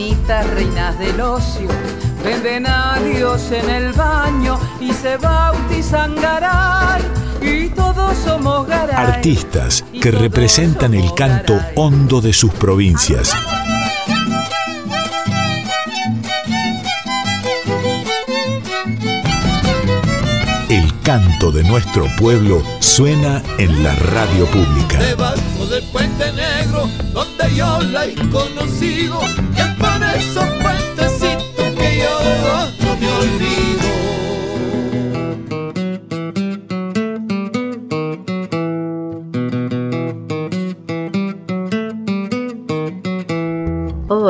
minitas, reinas del ocio, venden a Dios en el baño y se bautizan Garay. Y todos somos Garay. Artistas que representan el canto hondo de sus provincias. Canto de nuestro pueblo suena en la radio pública. Debajo del puente negro, donde yo la he conocido, y es por esos puentecitos que yo no me olvido.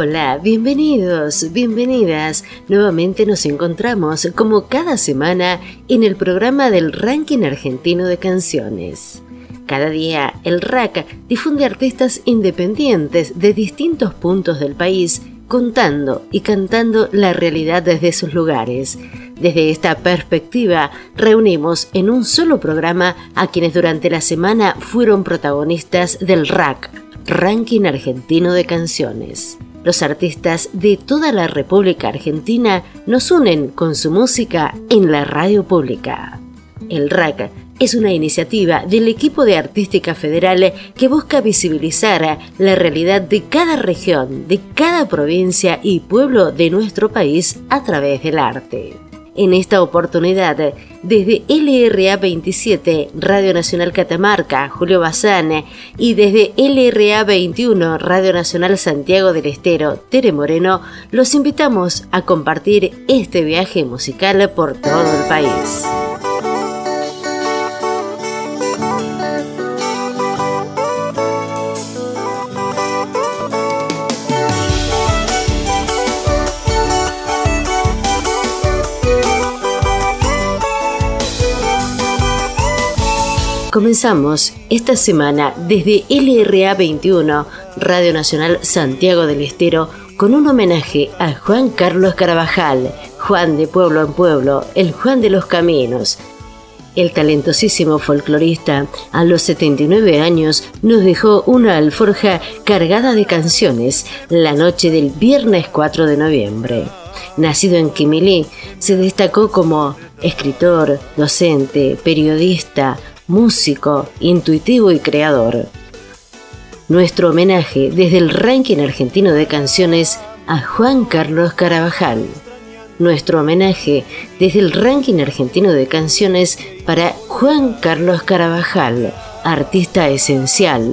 Hola, bienvenidos, bienvenidas. Nuevamente nos encontramos como cada semana en el programa del Ranking Argentino de Canciones. Cada día el RAC difunde artistas independientes de distintos puntos del país contando y cantando la realidad desde sus lugares. Desde esta perspectiva, reunimos en un solo programa a quienes durante la semana fueron protagonistas del RAC, Ranking Argentino de Canciones. Los artistas de toda la República Argentina nos unen con su música en la radio pública. El RAC es una iniciativa del equipo de Artística Federal que busca visibilizar la realidad de cada región, de cada provincia y pueblo de nuestro país a través del arte. En esta oportunidad, desde LRA 27, Radio Nacional Catamarca, Julio Bazán, y desde LRA 21, Radio Nacional Santiago del Estero, Tere Moreno, los invitamos a compartir este viaje musical por todo el país. Comenzamos esta semana desde LRA 21, Radio Nacional Santiago del Estero, con un homenaje a Juan Carlos Carabajal, Juan de Pueblo en Pueblo, el Juan de los Caminos. El talentosísimo folclorista, a los 79 años, nos dejó una alforja cargada de canciones la noche del viernes 4 de noviembre. Nacido en Quimilí, se destacó como escritor, docente, periodista, músico, intuitivo y creador. Nuestro homenaje desde el ranking argentino de canciones a Juan Carlos Carabajal. Nuestro homenaje desde el ranking argentino de canciones para Juan Carlos Carabajal, artista esencial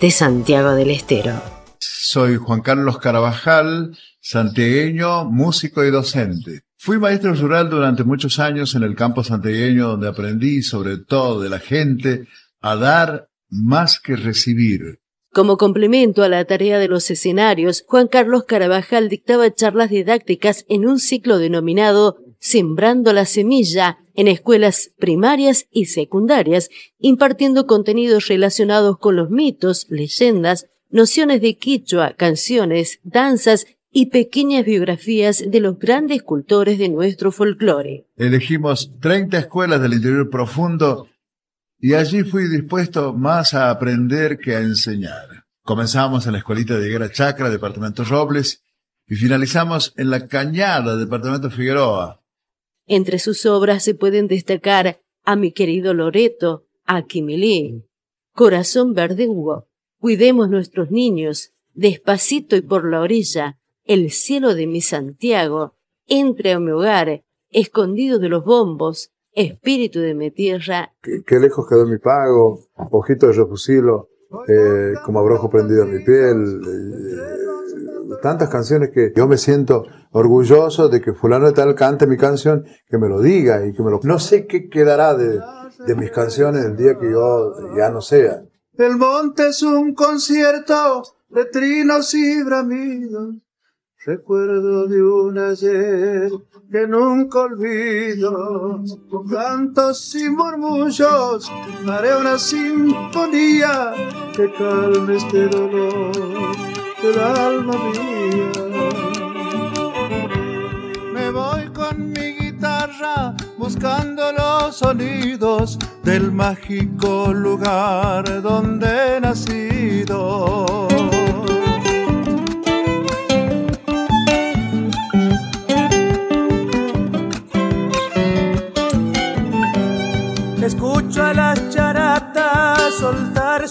de Santiago del Estero. Soy Juan Carlos Carabajal, santiagueño, músico y docente. Fui maestro rural durante muchos años en el campo santiagueño donde aprendí sobre todo de la gente a dar más que recibir. Como complemento a la tarea de los escenarios, Juan Carlos Carabajal dictaba charlas didácticas en un ciclo denominado Sembrando la Semilla en escuelas primarias y secundarias, impartiendo contenidos relacionados con los mitos, leyendas, nociones de quichua, canciones, danzas y pequeñas biografías de los grandes cultores de nuestro folclore. Elegimos 30 escuelas del interior profundo y allí fui dispuesto más a aprender que a enseñar. Comenzamos en la escuelita de Higuera Chacra, departamento Robles, y finalizamos en la Cañada, departamento Figueroa. Entre sus obras se pueden destacar a mi querido Loreto, a Quimilí, Corazón Verde Hugo, Cuidemos nuestros niños, Despacito y por la orilla, el cielo de mi Santiago, entre a mi hogar, escondido de los bombos, espíritu de mi tierra. Qué, lejos quedó mi pago, ojito de refusilo, eh, como abrojo prendido en mi piel. Eh, tantas canciones que yo me siento orgulloso de que fulano de tal cante mi canción, que me lo diga y que me lo... No sé qué quedará de, de mis canciones el día que yo ya no sea. El monte es un concierto de trinos y bramidos Recuerdo de un ayer que nunca olvido, con cantos y murmullos haré una sinfonía que calme este dolor del alma mía. Me voy con mi guitarra buscando los sonidos del mágico lugar donde he nacido.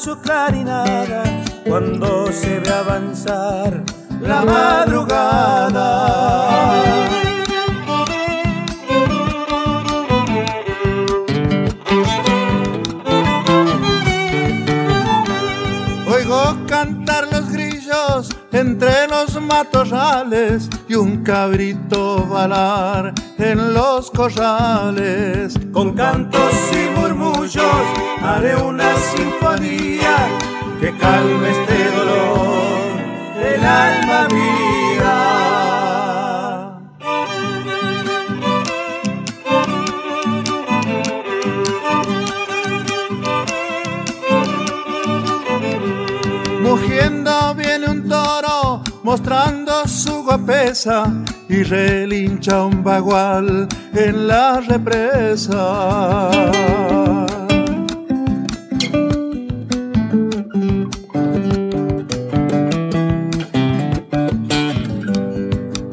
Su clarinada cuando se ve avanzar la madrugada. Los matorrales y un cabrito balar en los corrales. Con cantos y murmullos haré una sinfonía que calme este dolor del alma mía. Mugiendo mostrando su guapesa y relincha un bagual en la represa.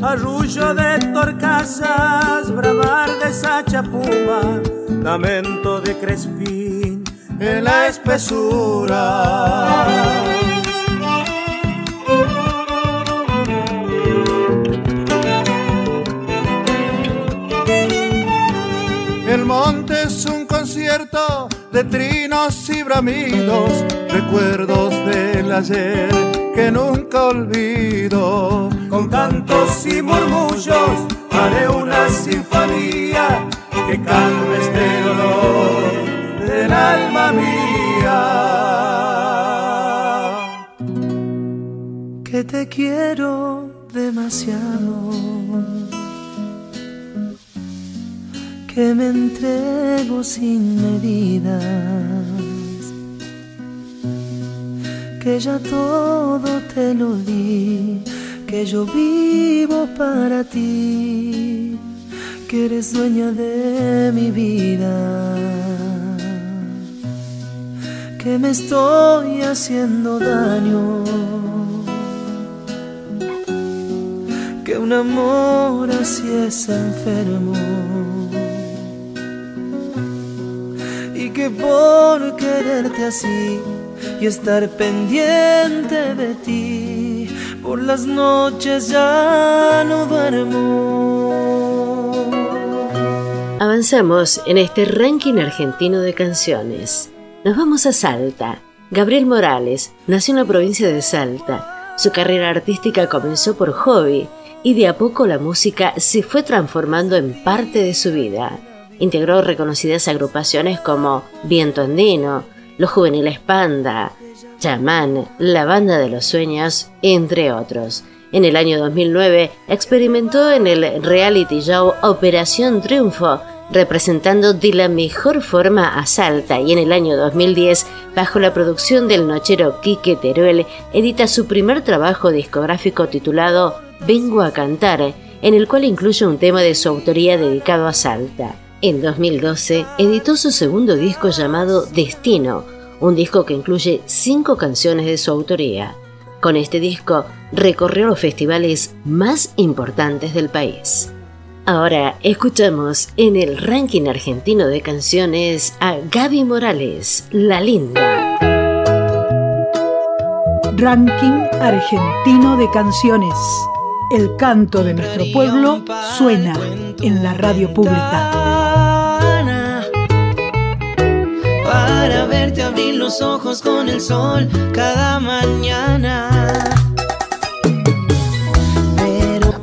Arrullo de torcasas, bravar de sachapuma, lamento de crespín en la espesura. Concierto de trinos y bramidos, recuerdos del ayer que nunca olvido. Con cantos y murmullos haré una sinfonía que calme este dolor del alma mía. Que te quiero demasiado. Que me entrego sin medidas, que ya todo te lo di, que yo vivo para ti, que eres dueña de mi vida, que me estoy haciendo daño. Que un amor así es enfermo. Que por quererte así y estar pendiente de ti, por las noches ya no duermo. Avanzamos en este ranking argentino de canciones. Nos vamos a Salta. Gabriel Morales nació en la provincia de Salta. Su carrera artística comenzó por hobby y de a poco la música se fue transformando en parte de su vida. Integró reconocidas agrupaciones como Viento Andino, Los Juveniles Panda, Chamán, La Banda de los Sueños, entre otros. En el año 2009 experimentó en el reality show Operación Triunfo, representando de la mejor forma a Salta y en el año 2010, bajo la producción del nochero Quique Teruel, edita su primer trabajo discográfico titulado Vengo a cantar, en el cual incluye un tema de su autoría dedicado a Salta. En 2012 editó su segundo disco llamado Destino, un disco que incluye cinco canciones de su autoría. Con este disco recorrió los festivales más importantes del país. Ahora escuchamos en el ranking argentino de canciones a Gaby Morales, La Linda. Ranking argentino de canciones. El canto de nuestro pueblo suena en la radio pública. Los ojos con el sol cada mañana.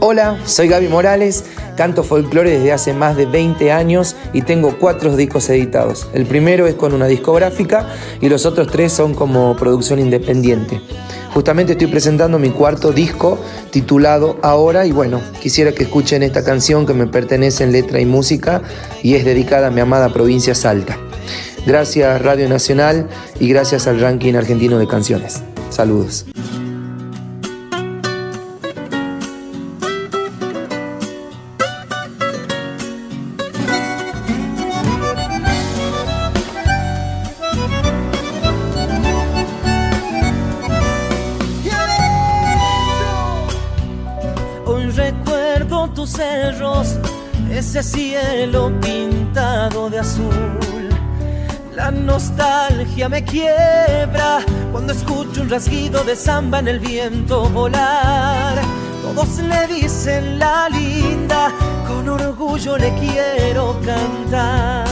Hola, soy Gaby Morales, canto folclore desde hace más de 20 años y tengo cuatro discos editados. El primero es con una discográfica y los otros tres son como producción independiente. Justamente estoy presentando mi cuarto disco titulado Ahora y bueno, quisiera que escuchen esta canción que me pertenece en letra y música y es dedicada a mi amada provincia Salta. Gracias Radio Nacional y gracias al ranking argentino de canciones. Saludos. ese cielo pintado de azul. La nostalgia me quiebra cuando escucho un rasguido de samba en el viento volar. Todos le dicen la linda, con orgullo le quiero cantar.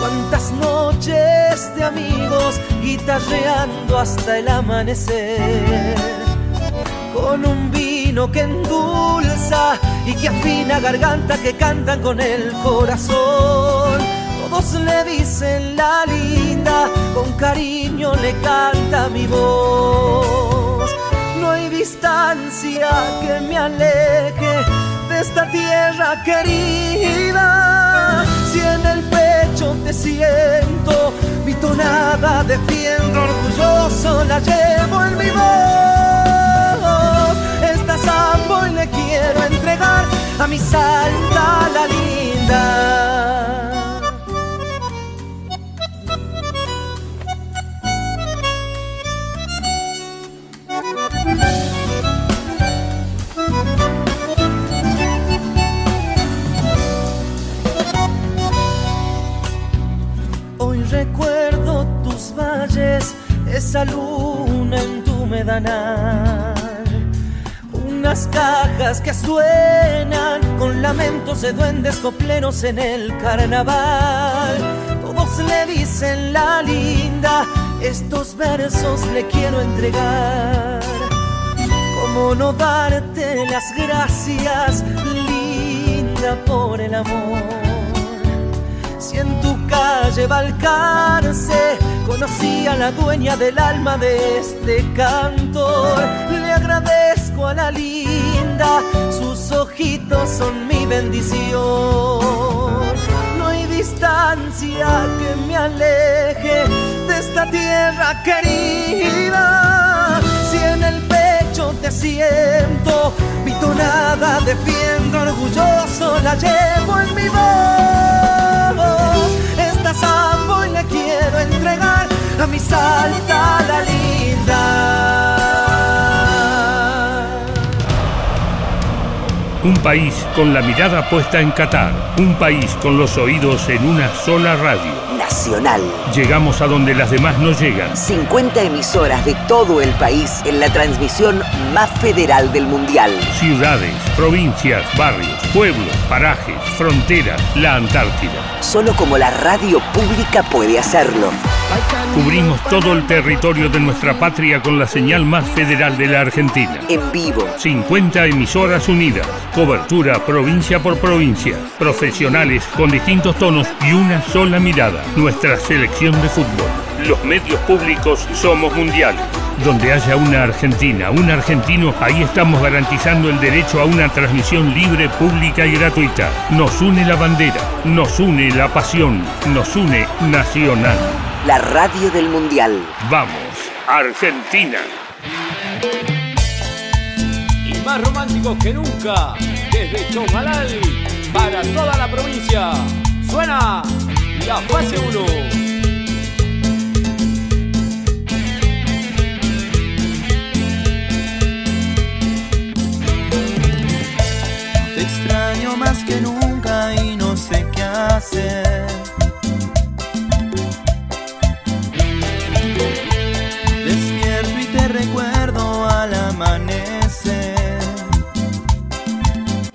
Cuántas noches de amigos guitarreando hasta el amanecer. Con un vino que endulza y que afina garganta que cantan con el corazón. Todos le dicen la linda, con cariño le canta mi voz. No hay distancia que me aleje de esta tierra querida. Si en el pecho te siento, mi tonada defiendo orgulloso, la llevo en mi voz. Esta sambo y le quiero entregar a mi salta la linda. Valles, esa luna en tu medanal unas cajas que suenan con lamentos de duendes copleros en el carnaval. Todos le dicen la linda, estos versos le quiero entregar. ¿Cómo no darte las gracias, linda, por el amor? Si en tu calle Balcarce conocí a la dueña del alma de este cantor, le agradezco a la linda, sus ojitos son mi bendición. No hay distancia que me aleje de esta tierra querida. Si en el pecho te siento, mi tonada defiendo orgulloso, la llevo en mi voz. Esta sambo y le quiero entregar a mi salta la linda. Un país con la mirada puesta en Qatar. Un país con los oídos en una sola radio. Nacional. Llegamos a donde las demás no llegan. 50 emisoras de todo el país en la transmisión más federal del Mundial. Ciudades, provincias, barrios, pueblos, parajes, fronteras, la Antártida. Solo como la radio pública puede hacerlo. Cubrimos todo el territorio de nuestra patria con la señal más federal de la Argentina. En vivo. 50 emisoras unidas. Cobertura provincia por provincia. Profesionales con distintos tonos y una sola mirada. Nuestra selección de fútbol. Los medios públicos somos mundiales. Donde haya una Argentina, un argentino, ahí estamos garantizando el derecho a una transmisión libre, pública y gratuita. Nos une la bandera, nos une la pasión, nos une nacional. La radio del Mundial. Vamos, Argentina. Y más románticos que nunca, desde Chomalal para toda la provincia. Suena la fase 1. extraño más que nunca y no sé qué hacer.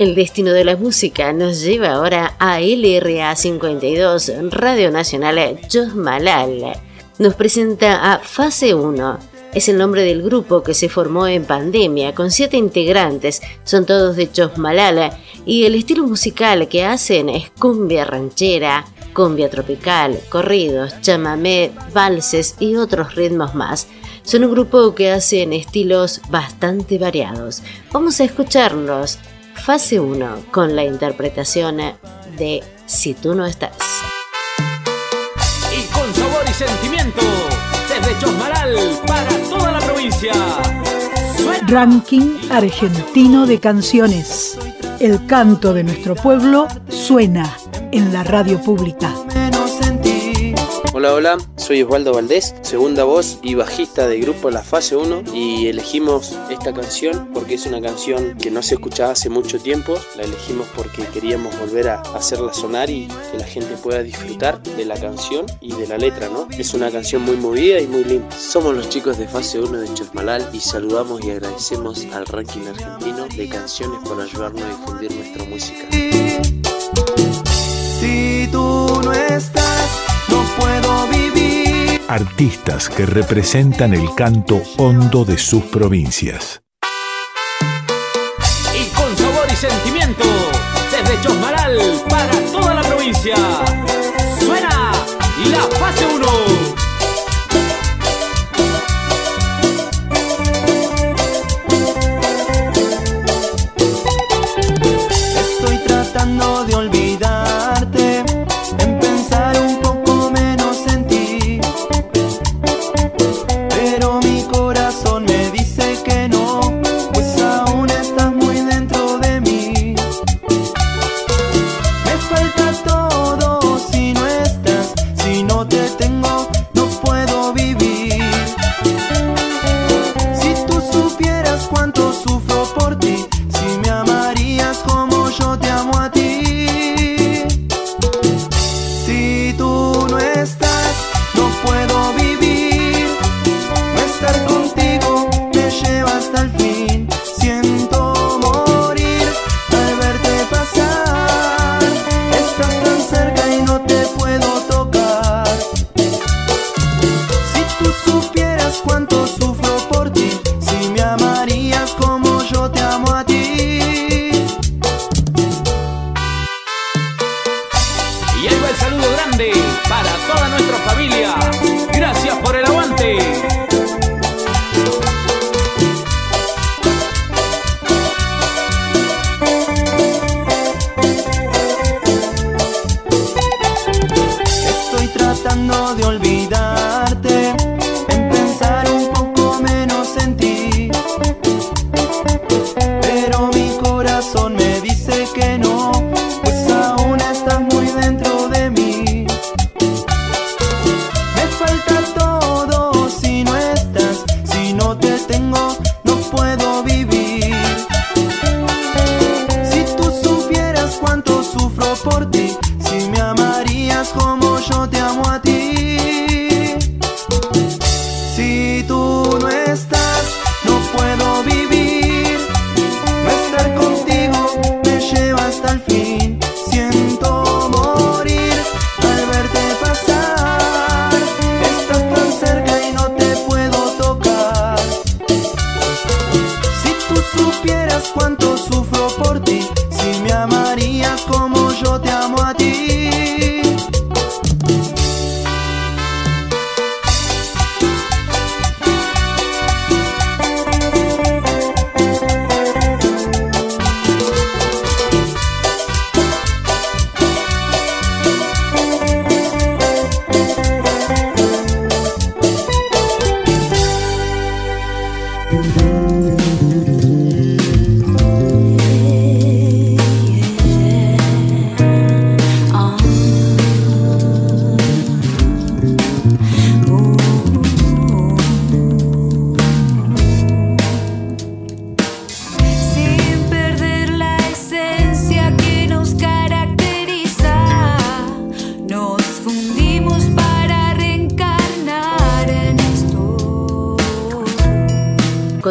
El destino de la música nos lleva ahora a LRA 52, Radio Nacional Malal. Nos presenta a Fase 1 es el nombre del grupo que se formó en pandemia con siete integrantes, son todos de Chosmalala y el estilo musical que hacen es cumbia ranchera, cumbia tropical, corridos, chamamé, valses y otros ritmos más. Son un grupo que hacen estilos bastante variados. Vamos a escucharlos. Fase 1 con la interpretación de Si tú no estás. Y con sabor y sentimiento, desde Chosmaral para toda la provincia. Ranking argentino de canciones. El canto de nuestro pueblo suena en la radio pública. Hola, hola, soy Osvaldo Valdés, segunda voz y bajista del grupo La Fase 1 y elegimos esta canción porque es una canción que no se escuchaba hace mucho tiempo, la elegimos porque queríamos volver a hacerla sonar y que la gente pueda disfrutar de la canción y de la letra, ¿no? Es una canción muy movida y muy linda. Somos los chicos de Fase 1 de Chosmalal y saludamos y agradecemos al ranking argentino de canciones por ayudarnos a difundir nuestra música. No puedo vivir. Artistas que representan el canto hondo de sus provincias. Y con sabor y sentimiento, desde Chosmaral para toda la provincia. Suena la fase 1.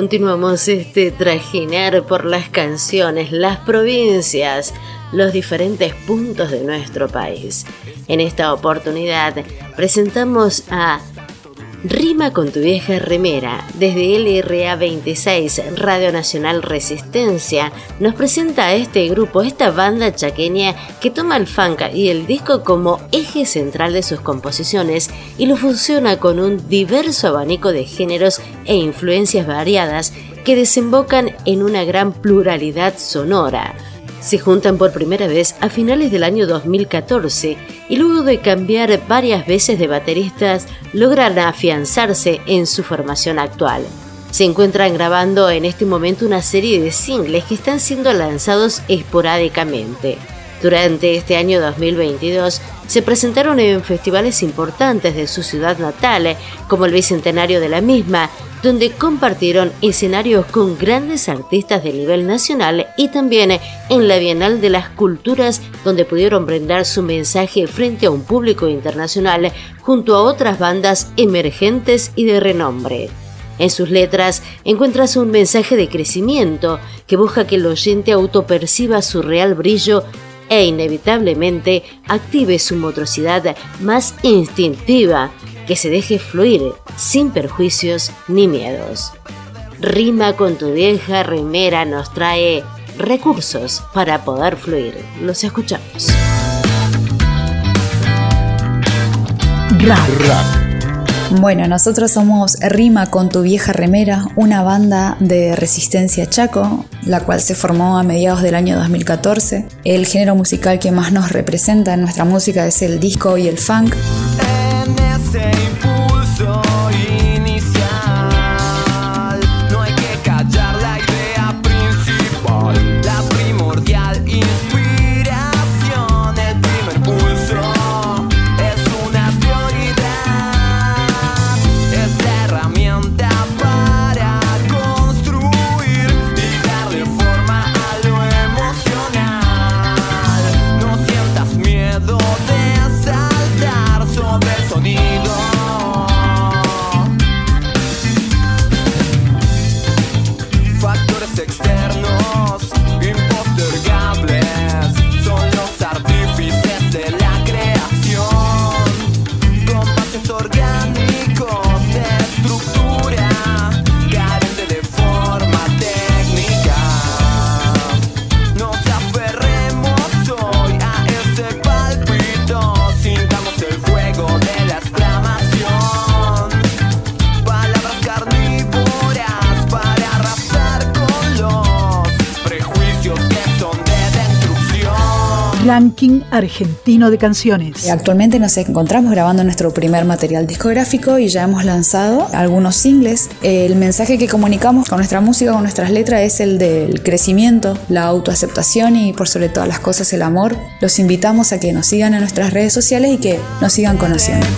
Continuamos este trajinar por las canciones, las provincias, los diferentes puntos de nuestro país. En esta oportunidad presentamos a Rima con tu vieja remera, desde LRA 26, Radio Nacional Resistencia, nos presenta a este grupo, esta banda chaqueña que toma el funk y el disco como eje central de sus composiciones y lo fusiona con un diverso abanico de géneros e influencias variadas que desembocan en una gran pluralidad sonora se juntan por primera vez a finales del año 2014 y luego de cambiar varias veces de bateristas logran afianzarse en su formación actual. Se encuentran grabando en este momento una serie de singles que están siendo lanzados esporádicamente. Durante este año 2022 se presentaron en festivales importantes de su ciudad natal, como el Bicentenario de la misma, donde compartieron escenarios con grandes artistas de nivel nacional y también en la Bienal de las Culturas, donde pudieron brindar su mensaje frente a un público internacional junto a otras bandas emergentes y de renombre. En sus letras encuentras un mensaje de crecimiento que busca que el oyente autoperciba su real brillo e inevitablemente active su motricidad más instintiva que se deje fluir sin perjuicios ni miedos. Rima con tu vieja remera nos trae recursos para poder fluir. Los escuchamos. Bueno, nosotros somos Rima con tu vieja remera, una banda de resistencia chaco, la cual se formó a mediados del año 2014. El género musical que más nos representa en nuestra música es el disco y el funk. Ranking argentino de canciones. Actualmente nos encontramos grabando nuestro primer material discográfico y ya hemos lanzado algunos singles. El mensaje que comunicamos con nuestra música, con nuestras letras, es el del crecimiento, la autoaceptación y por sobre todas las cosas el amor. Los invitamos a que nos sigan en nuestras redes sociales y que nos sigan conociendo.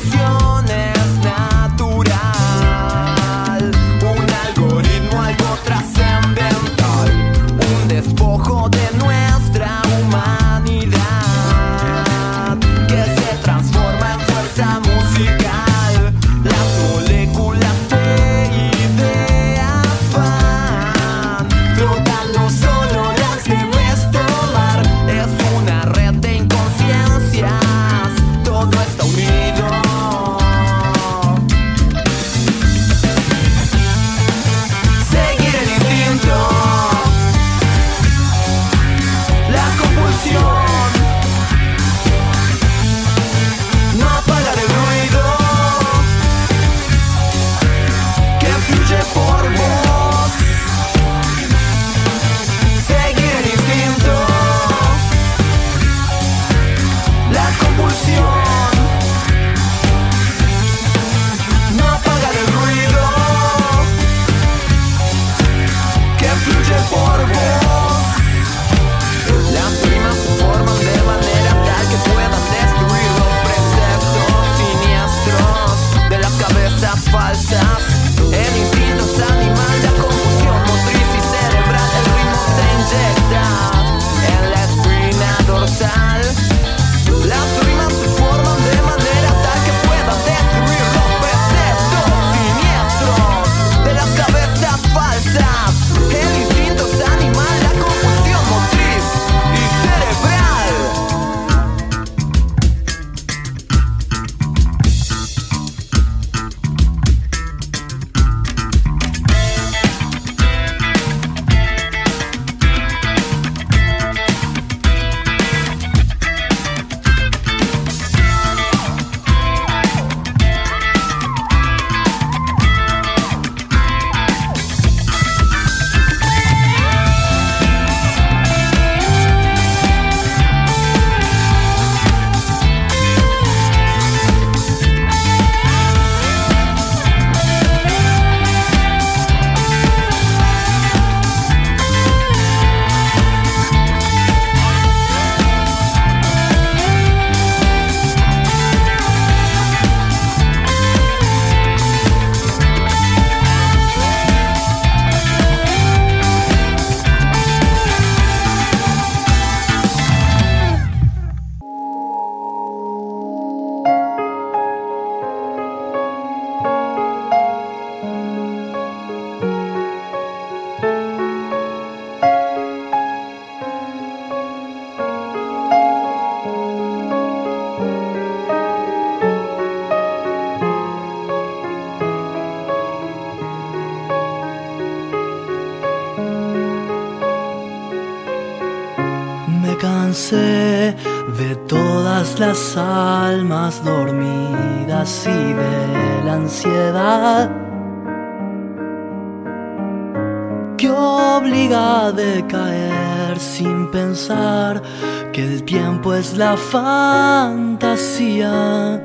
Que obliga a decaer sin pensar que el tiempo es la fantasía.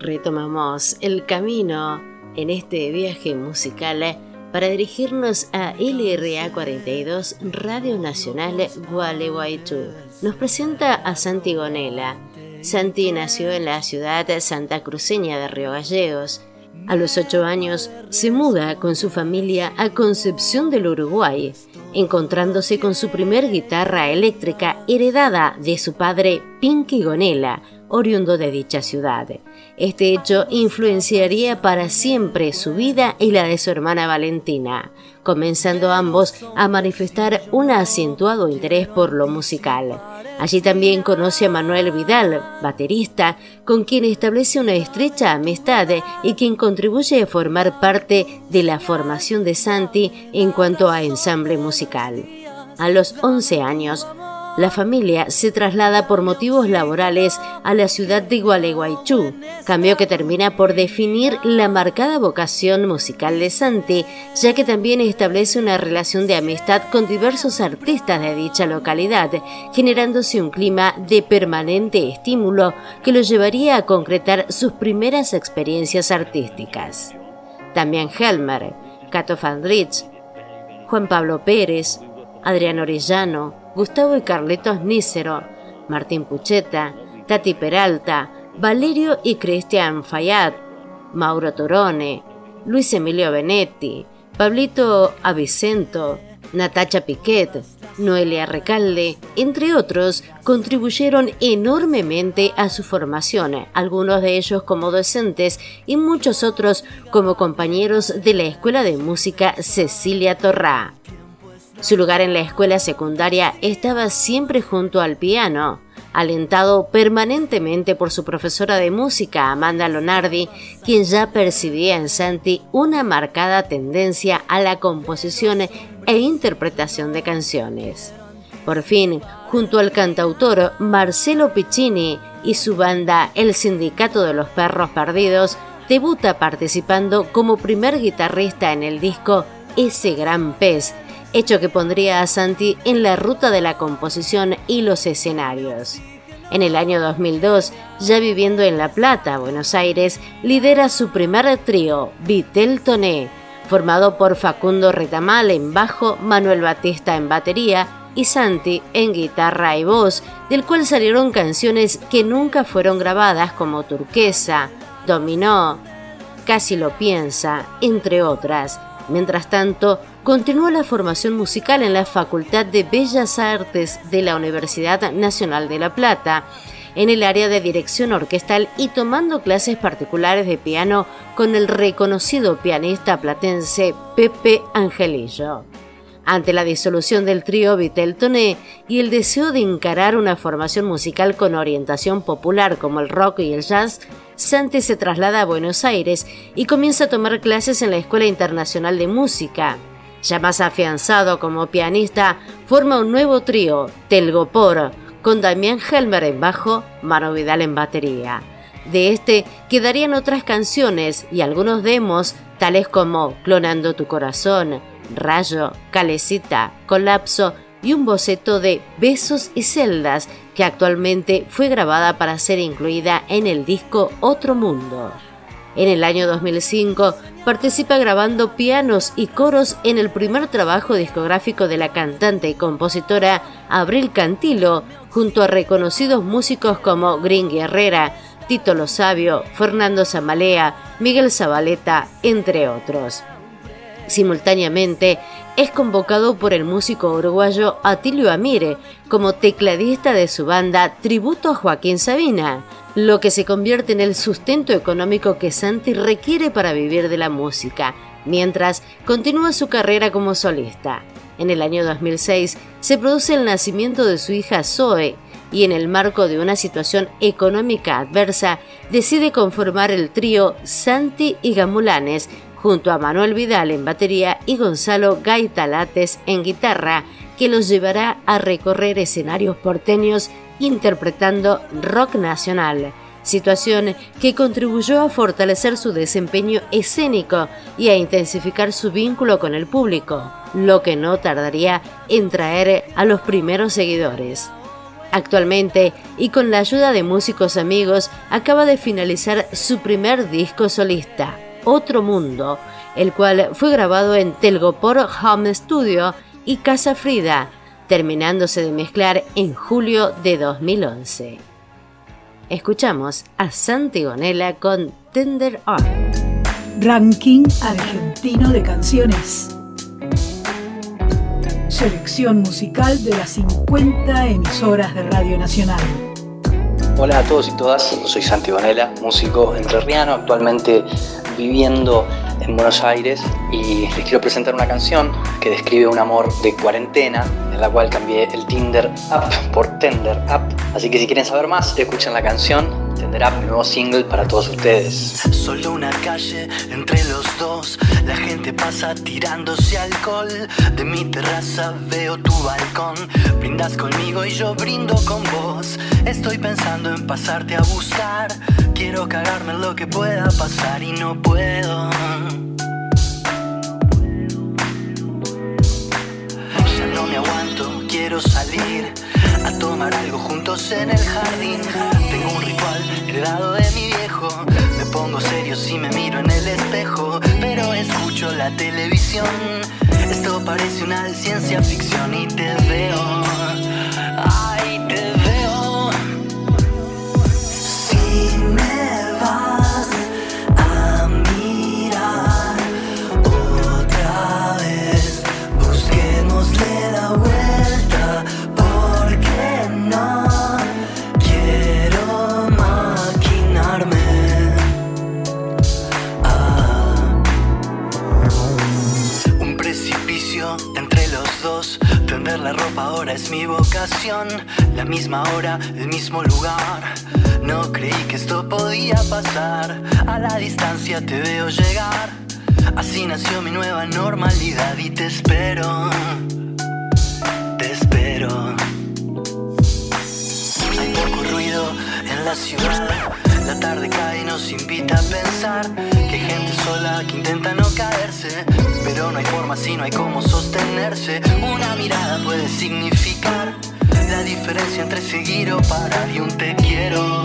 Retomamos el camino en este viaje musical para dirigirnos a LRA 42 Radio Nacional Gualeguaychú. Nos presenta a Santi Gonela. Santi nació en la ciudad santa cruceña de Río Gallegos. A los ocho años se muda con su familia a Concepción del Uruguay, encontrándose con su primer guitarra eléctrica heredada de su padre Pinky Gonela, oriundo de dicha ciudad. Este hecho influenciaría para siempre su vida y la de su hermana Valentina, comenzando ambos a manifestar un acentuado interés por lo musical. Allí también conoce a Manuel Vidal, baterista, con quien establece una estrecha amistad y quien contribuye a formar parte de la formación de Santi en cuanto a ensamble musical. A los 11 años, la familia se traslada por motivos laborales a la ciudad de Gualeguaychú, cambio que termina por definir la marcada vocación musical de Santi, ya que también establece una relación de amistad con diversos artistas de dicha localidad, generándose un clima de permanente estímulo que lo llevaría a concretar sus primeras experiencias artísticas. También Helmer, Cato Fandrich, Juan Pablo Pérez, Adrián Orellano, Gustavo y Carletos Nícero, Martín Pucheta, Tati Peralta, Valerio y Cristian Fayad, Mauro Torone, Luis Emilio Benetti, Pablito Avicento, Natacha Piquet, Noelia Recalde, entre otros, contribuyeron enormemente a su formación, algunos de ellos como docentes y muchos otros como compañeros de la Escuela de Música Cecilia Torrá. Su lugar en la escuela secundaria estaba siempre junto al piano, alentado permanentemente por su profesora de música, Amanda Lonardi, quien ya percibía en Santi una marcada tendencia a la composición e interpretación de canciones. Por fin, junto al cantautor Marcelo Piccini y su banda El Sindicato de los Perros Perdidos, debuta participando como primer guitarrista en el disco Ese Gran Pez, hecho que pondría a Santi en la ruta de la composición y los escenarios. En el año 2002, ya viviendo en La Plata, Buenos Aires, lidera su primer trío, Vitel Toné, formado por Facundo Retamal en bajo, Manuel Batista en batería y Santi en guitarra y voz, del cual salieron canciones que nunca fueron grabadas como Turquesa, Dominó, Casi lo piensa, entre otras. Mientras tanto, continuó la formación musical en la Facultad de Bellas Artes de la Universidad Nacional de La Plata, en el área de dirección orquestal y tomando clases particulares de piano con el reconocido pianista platense Pepe Angelillo. Ante la disolución del trío Vitel Toné y el deseo de encarar una formación musical con orientación popular como el rock y el jazz, Santi se traslada a Buenos Aires y comienza a tomar clases en la Escuela Internacional de Música. Ya más afianzado como pianista, forma un nuevo trío, Telgopor, con Damián Helmer en bajo, Mano Vidal en batería. De este quedarían otras canciones y algunos demos, tales como Clonando tu corazón, Rayo, Calecita, Colapso y un boceto de Besos y Celdas que actualmente fue grabada para ser incluida en el disco Otro Mundo. En el año 2005 participa grabando pianos y coros en el primer trabajo discográfico de la cantante y compositora Abril Cantilo, junto a reconocidos músicos como Green Guerrera, Tito Lo Sabio, Fernando Zamalea, Miguel Zabaleta, entre otros. Simultáneamente, es convocado por el músico uruguayo Atilio Amire como tecladista de su banda Tributo a Joaquín Sabina, lo que se convierte en el sustento económico que Santi requiere para vivir de la música, mientras continúa su carrera como solista. En el año 2006 se produce el nacimiento de su hija Zoe y en el marco de una situación económica adversa decide conformar el trío Santi y Gamulanes junto a Manuel Vidal en batería y Gonzalo Gaitalates en guitarra, que los llevará a recorrer escenarios porteños interpretando rock nacional, situación que contribuyó a fortalecer su desempeño escénico y a intensificar su vínculo con el público, lo que no tardaría en traer a los primeros seguidores. Actualmente, y con la ayuda de músicos amigos, acaba de finalizar su primer disco solista, Otro Mundo, el cual fue grabado en Telgopor Home Studio y Casa Frida, terminándose de mezclar en julio de 2011. Escuchamos a Santi Gonella con Tender Arm. Ranking argentino de canciones. Selección musical de las 50 emisoras de Radio Nacional. Hola a todos y todas, soy Santi Bonella, músico entrerriano, actualmente viviendo en Buenos Aires y les quiero presentar una canción que describe un amor de cuarentena, en la cual cambié el Tinder App por Tender App. Así que si quieren saber más, escuchen la canción Tendrá mi nuevo single para todos ustedes. Solo una calle entre los dos, la gente pasa tirándose alcohol. De mi terraza veo tu balcón, brindas conmigo y yo brindo con vos. Estoy pensando en pasarte a buscar, quiero cagarme en lo que pueda pasar y no puedo. Ya no me aguanto, quiero salir a tomar algo juntos en el jardín. Tengo un ritual heredado de mi viejo. Me pongo serio si me miro en el espejo, pero escucho la televisión. Esto parece una ciencia ficción y te veo. Ay, entre los dos. Tender la ropa ahora es mi vocación. La misma hora, el mismo lugar. No creí que esto podía pasar. A la distancia te veo llegar. Así nació mi nueva normalidad y te espero. Te espero. Hay poco ruido en la ciudad. La tarde cae y nos invita a pensar que hay gente sola que intenta no caerse. Pero no hay forma si no hay cómo sostenerse. Una mirada puede significar la diferencia entre seguir o parar y un te quiero.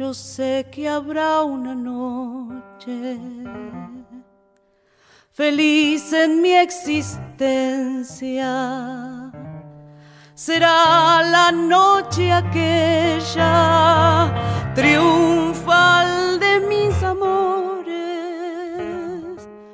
Yo sé que habrá una noche feliz en mi existencia. Será la noche aquella triunfal de mis amores.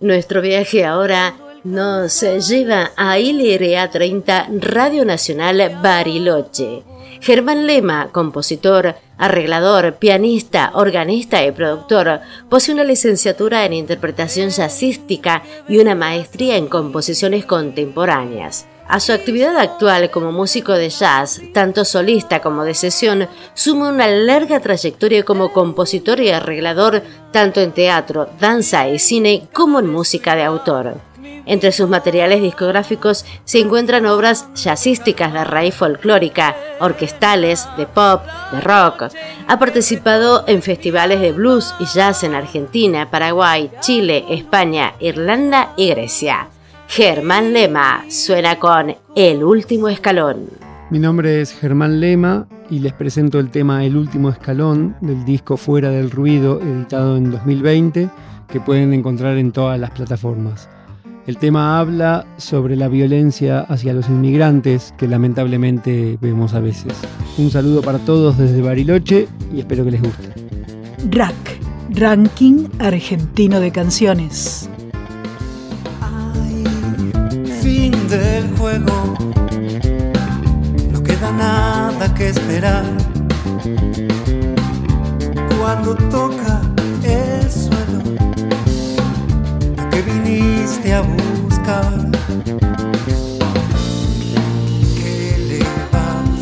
Nuestro viaje ahora nos lleva a LRA 30 Radio Nacional Bariloche. Germán Lema, compositor, arreglador, pianista, organista y productor, posee una licenciatura en interpretación jazzística y una maestría en composiciones contemporáneas. A su actividad actual como músico de jazz, tanto solista como de sesión, suma una larga trayectoria como compositor y arreglador tanto en teatro, danza y cine como en música de autor. Entre sus materiales discográficos se encuentran obras jazzísticas de raíz folclórica, orquestales, de pop, de rock. Ha participado en festivales de blues y jazz en Argentina, Paraguay, Chile, España, Irlanda y Grecia. Germán Lema suena con El último escalón. Mi nombre es Germán Lema y les presento el tema El último escalón del disco Fuera del Ruido, editado en 2020, que pueden encontrar en todas las plataformas. El tema habla sobre la violencia hacia los inmigrantes que lamentablemente vemos a veces. Un saludo para todos desde Bariloche y espero que les guste. RAC, Ranking Argentino de Canciones. Fin del juego, no queda nada que esperar. Cuando toca que viniste a buscar. ¿Qué le vas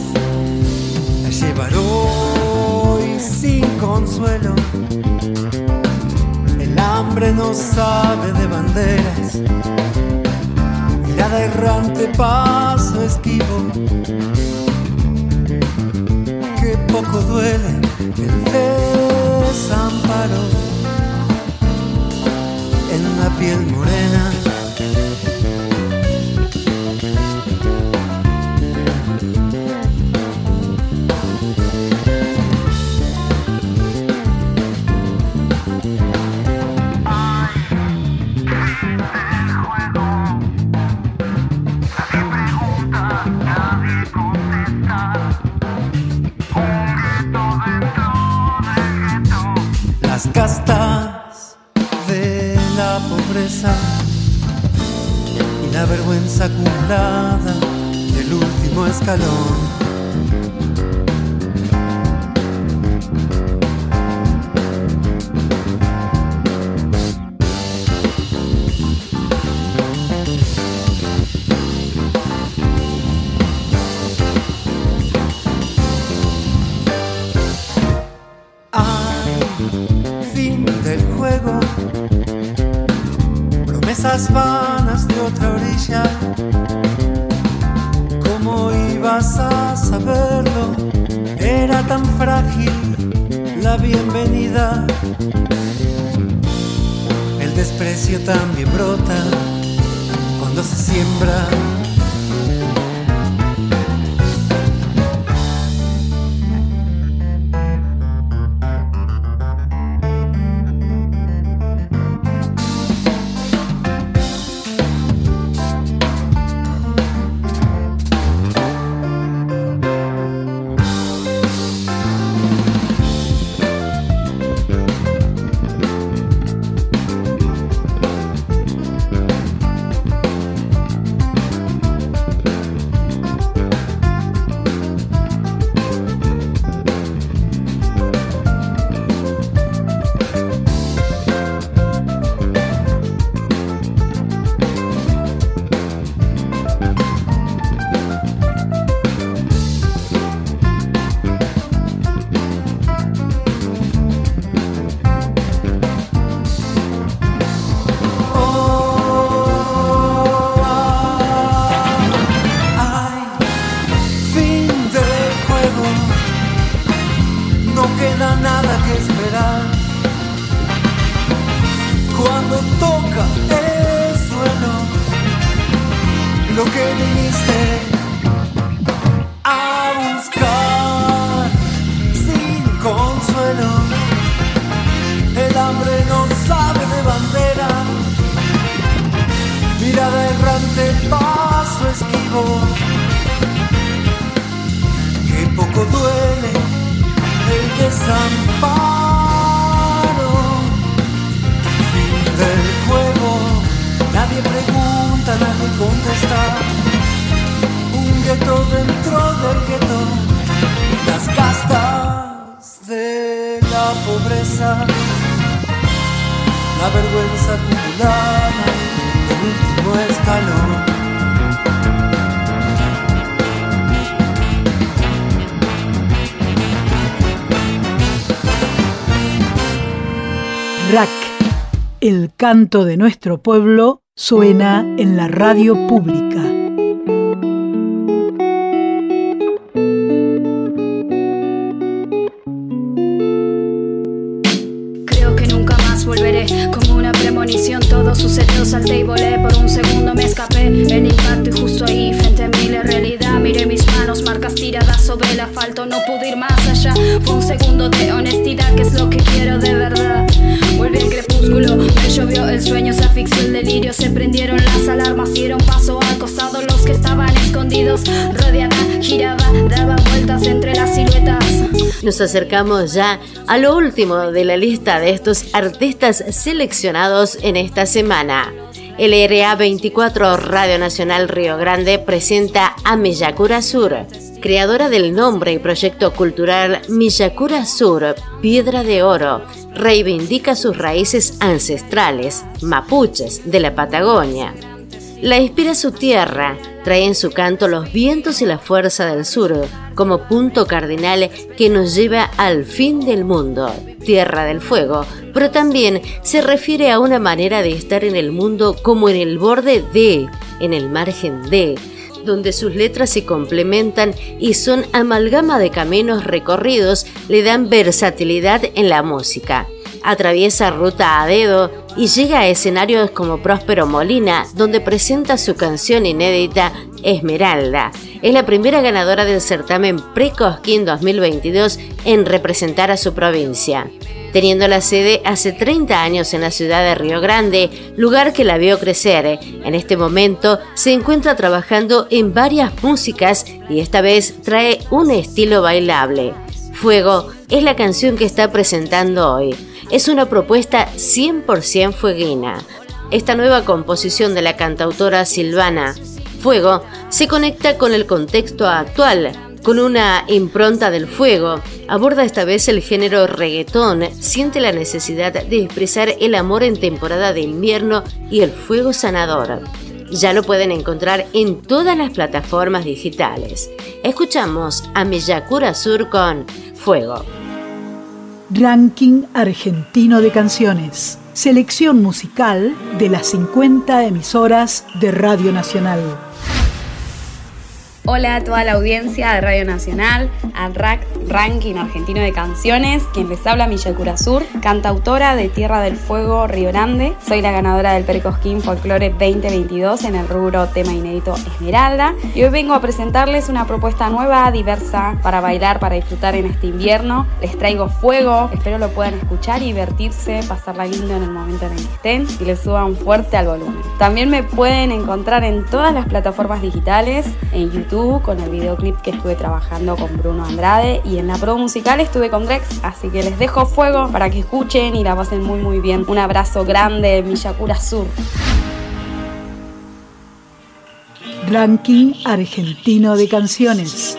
a llevar hoy sin consuelo? El hambre no sabe de banderas. Mirada errante, paso esquivo. Que poco duele el desamparo la piel morena. Último ¿Cómo ibas a saberlo? Era tan frágil la bienvenida. El desprecio también brota cuando se siembra. La vergüenza acumulada, el último escalón. RAC, el canto de nuestro pueblo Suena en la radio pública. El. No pude ir más allá. Fue un segundo de honestidad, que es lo que quiero de verdad. Volví al crepúsculo, me llovió el sueño, se asfixió el delirio. Se prendieron las alarmas, dieron paso al costado. Los que estaban escondidos, rodeada, giraba, daba vueltas entre las siluetas. Nos acercamos ya a lo último de la lista de estos artistas seleccionados en esta semana. El RA24 Radio Nacional Río Grande presenta a Miyakura Sur, creadora del nombre y proyecto cultural Miyakura Sur, Piedra de Oro. Reivindica sus raíces ancestrales, mapuches, de la Patagonia. La inspira su tierra, trae en su canto los vientos y la fuerza del sur como punto cardinal que nos lleva al fin del mundo, tierra del fuego, pero también se refiere a una manera de estar en el mundo como en el borde de, en el margen de, donde sus letras se complementan y son amalgama de caminos recorridos, le dan versatilidad en la música atraviesa ruta a dedo y llega a escenarios como Próspero Molina, donde presenta su canción inédita Esmeralda. Es la primera ganadora del certamen Precosquín 2022 en representar a su provincia. Teniendo la sede hace 30 años en la ciudad de Río Grande, lugar que la vio crecer, en este momento se encuentra trabajando en varias músicas y esta vez trae un estilo bailable. Fuego es la canción que está presentando hoy es una propuesta 100% fueguina. Esta nueva composición de la cantautora Silvana Fuego se conecta con el contexto actual, con una impronta del fuego, aborda esta vez el género reggaetón, siente la necesidad de expresar el amor en temporada de invierno y el fuego sanador. Ya lo pueden encontrar en todas las plataformas digitales. Escuchamos a Miyakura Sur con Fuego. Ranking Argentino de Canciones. Selección musical de las 50 emisoras de Radio Nacional. Hola a toda la audiencia de Radio Nacional, al RAC Ranking Argentino de Canciones, quien les habla Miyakura Sur, cantautora de Tierra del Fuego Río Grande. Soy la ganadora del Percosquín Folklore 2022 en el rubro tema inédito Esmeralda. Y hoy vengo a presentarles una propuesta nueva, diversa, para bailar, para disfrutar en este invierno. Les traigo fuego, espero lo puedan escuchar y divertirse, pasarla lindo en el momento en el que estén y le suban fuerte al volumen. También me pueden encontrar en todas las plataformas digitales, en YouTube con el videoclip que estuve trabajando con Bruno Andrade y en la pro musical estuve con Drex, así que les dejo fuego para que escuchen y la pasen muy muy bien. Un abrazo grande, Miyakura Sur. Ranking Argentino de Canciones.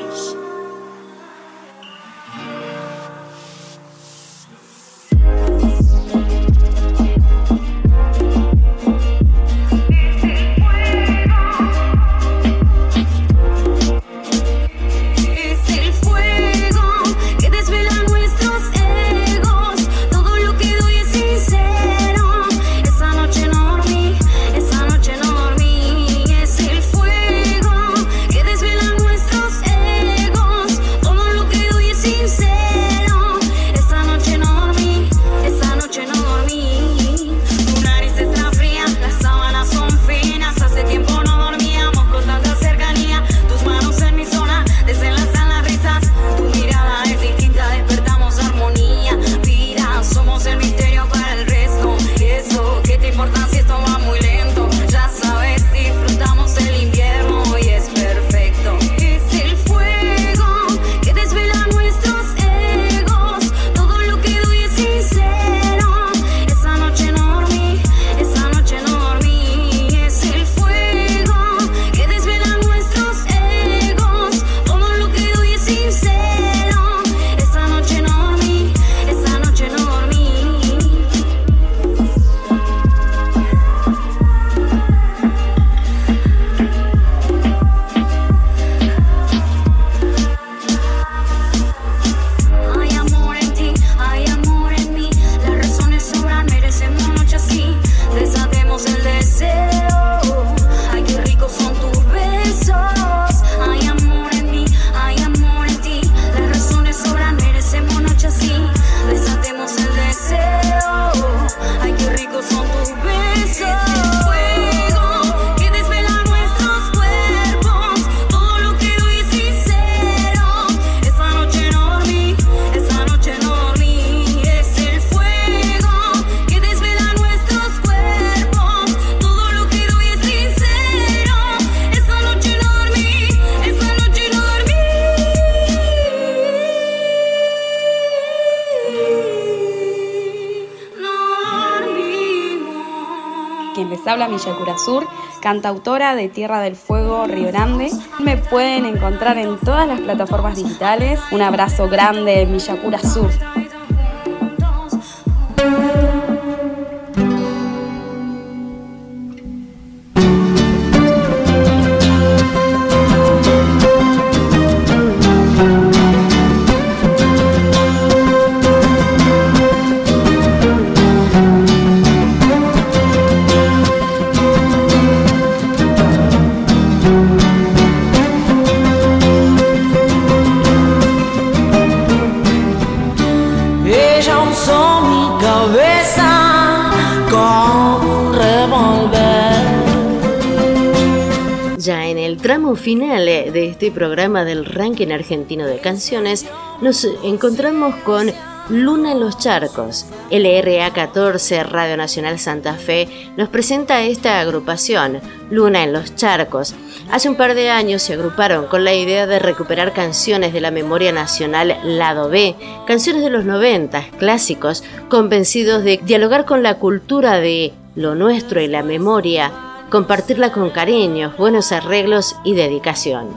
Cantautora de Tierra del Fuego, Río Grande. Me pueden encontrar en todas las plataformas digitales. Un abrazo grande, Milla Sur. Final eh, de este programa del ranking argentino de canciones, nos encontramos con Luna en los Charcos. LRA 14 Radio Nacional Santa Fe nos presenta esta agrupación, Luna en los Charcos. Hace un par de años se agruparon con la idea de recuperar canciones de la memoria nacional Lado B, canciones de los 90, clásicos, convencidos de dialogar con la cultura de lo nuestro y la memoria compartirla con cariños, buenos arreglos y dedicación.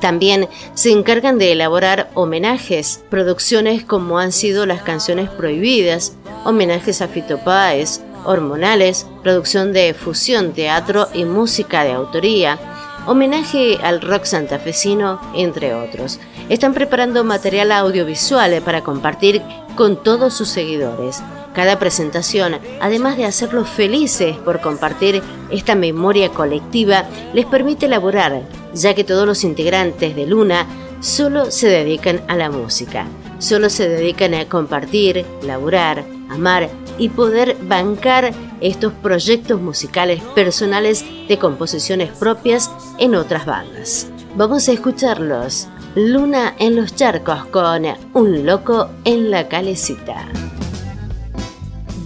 También se encargan de elaborar homenajes, producciones como han sido las canciones prohibidas, homenajes a Fito Páez, hormonales, producción de fusión, teatro y música de autoría, homenaje al rock santafesino, entre otros. Están preparando material audiovisual para compartir con todos sus seguidores. Cada presentación, además de hacerlos felices por compartir esta memoria colectiva, les permite elaborar, ya que todos los integrantes de Luna solo se dedican a la música, solo se dedican a compartir, laburar, amar y poder bancar estos proyectos musicales personales de composiciones propias en otras bandas. Vamos a escucharlos. Luna en los charcos con Un loco en la calecita.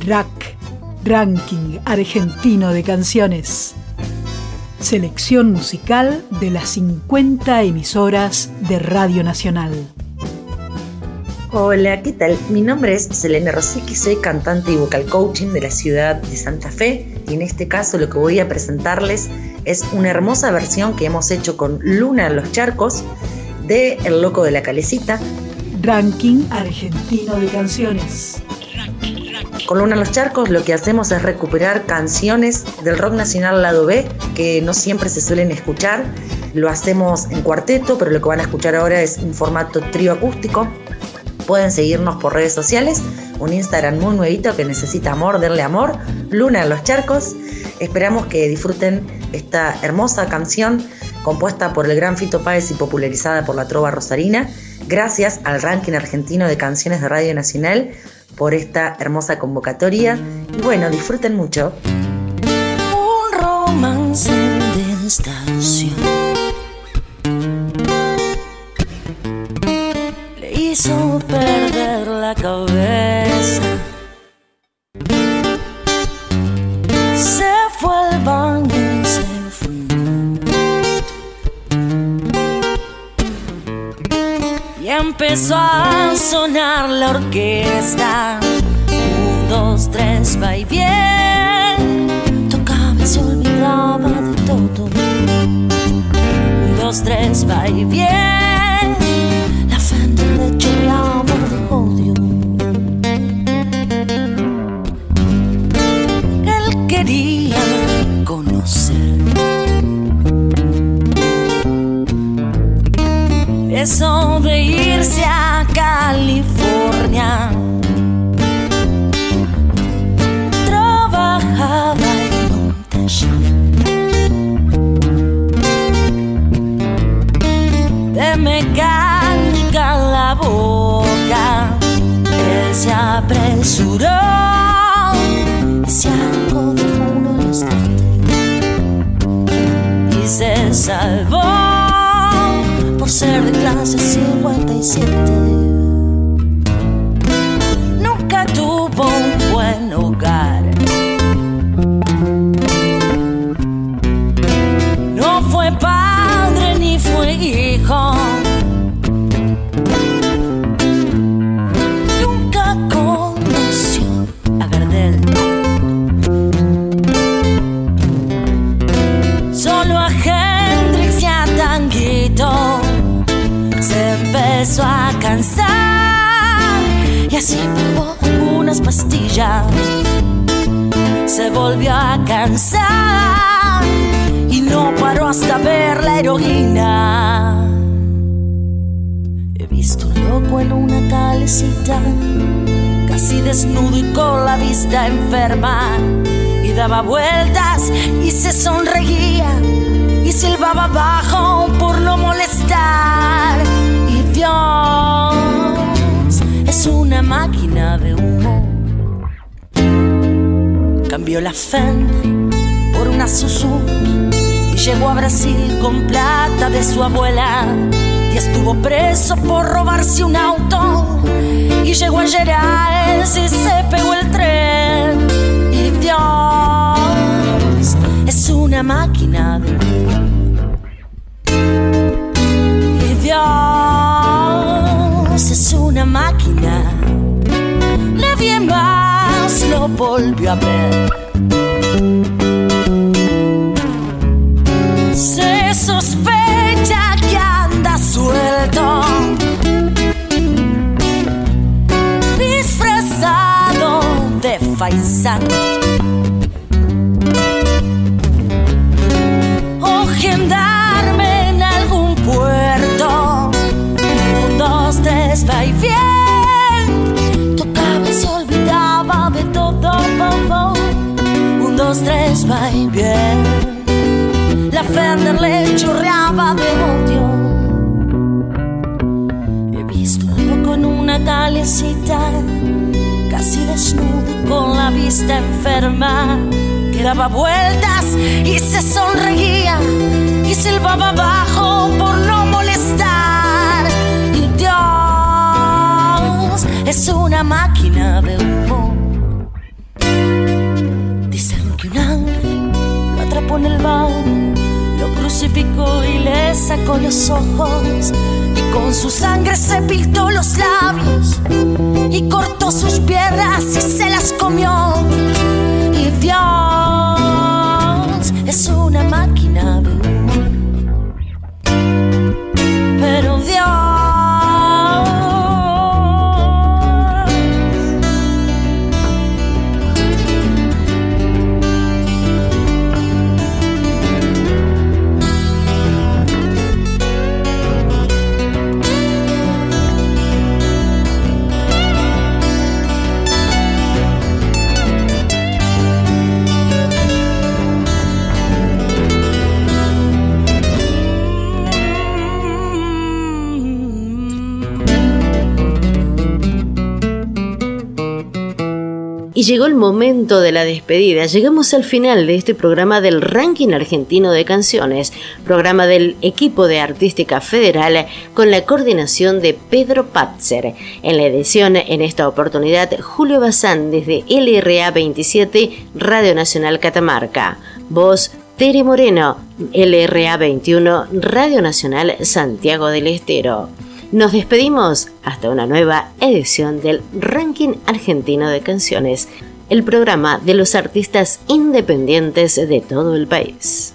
RAC, Ranking Argentino de Canciones. Selección musical de las 50 emisoras de Radio Nacional. Hola, ¿qué tal? Mi nombre es Selena Rosicky, soy cantante y vocal coaching de la ciudad de Santa Fe y en este caso lo que voy a presentarles es una hermosa versión que hemos hecho con Luna en los Charcos de El Loco de la Calecita. Ranking Argentino de Canciones. Con Luna los Charcos lo que hacemos es recuperar canciones del rock nacional lado B que no siempre se suelen escuchar. Lo hacemos en cuarteto, pero lo que van a escuchar ahora es un formato trío acústico. Pueden seguirnos por redes sociales, un Instagram muy nuevito que necesita amor, denle amor, Luna en los Charcos. Esperamos que disfruten esta hermosa canción compuesta por el gran Fito Páez y popularizada por la Trova Rosarina, gracias al ranking argentino de canciones de Radio Nacional por esta hermosa convocatoria. Y bueno, disfruten mucho. Un romance de estación le hizo perder la cabeza. Empezó a sonar la orquesta. Un, dos, tres, va y bien. Tocaba y se olvidaba de todo. Un, dos, tres, va y bien. Eso de clase 57. Probó algunas pastillas. Se volvió a cansar y no paró hasta ver la heroína. He visto un loco en una calecita, casi desnudo y con la vista enferma, y daba vueltas y se sonreía y silbaba bajo por no molestar. Y es una máquina de humo. Cambió la Fender por una Suzuki y llegó a Brasil con plata de su abuela. Y estuvo preso por robarse un auto. Y llegó a Gerais y se pegó el tren. Y Dios es una máquina de humo. Volvió a ver. Se sospecha que anda suelto, disfrazado de faisán. Dos, tres, va y bien. La Fender le chorreaba de odio. He visto en una calecita, casi desnudo con la vista enferma, que daba vueltas y se sonreía y silbaba abajo por no molestar. Y Dios es una máquina de humo. Y le sacó los ojos. Y con su sangre se pintó los labios y cortó sus piernas y se las comió. Y Dios Y llegó el momento de la despedida. Llegamos al final de este programa del Ranking Argentino de Canciones, programa del equipo de Artística Federal con la coordinación de Pedro Patzer. En la edición, en esta oportunidad, Julio Bazán desde LRA 27, Radio Nacional Catamarca. Voz Tere Moreno, LRA 21, Radio Nacional Santiago del Estero. Nos despedimos hasta una nueva edición del Ranking Argentino de Canciones, el programa de los artistas independientes de todo el país.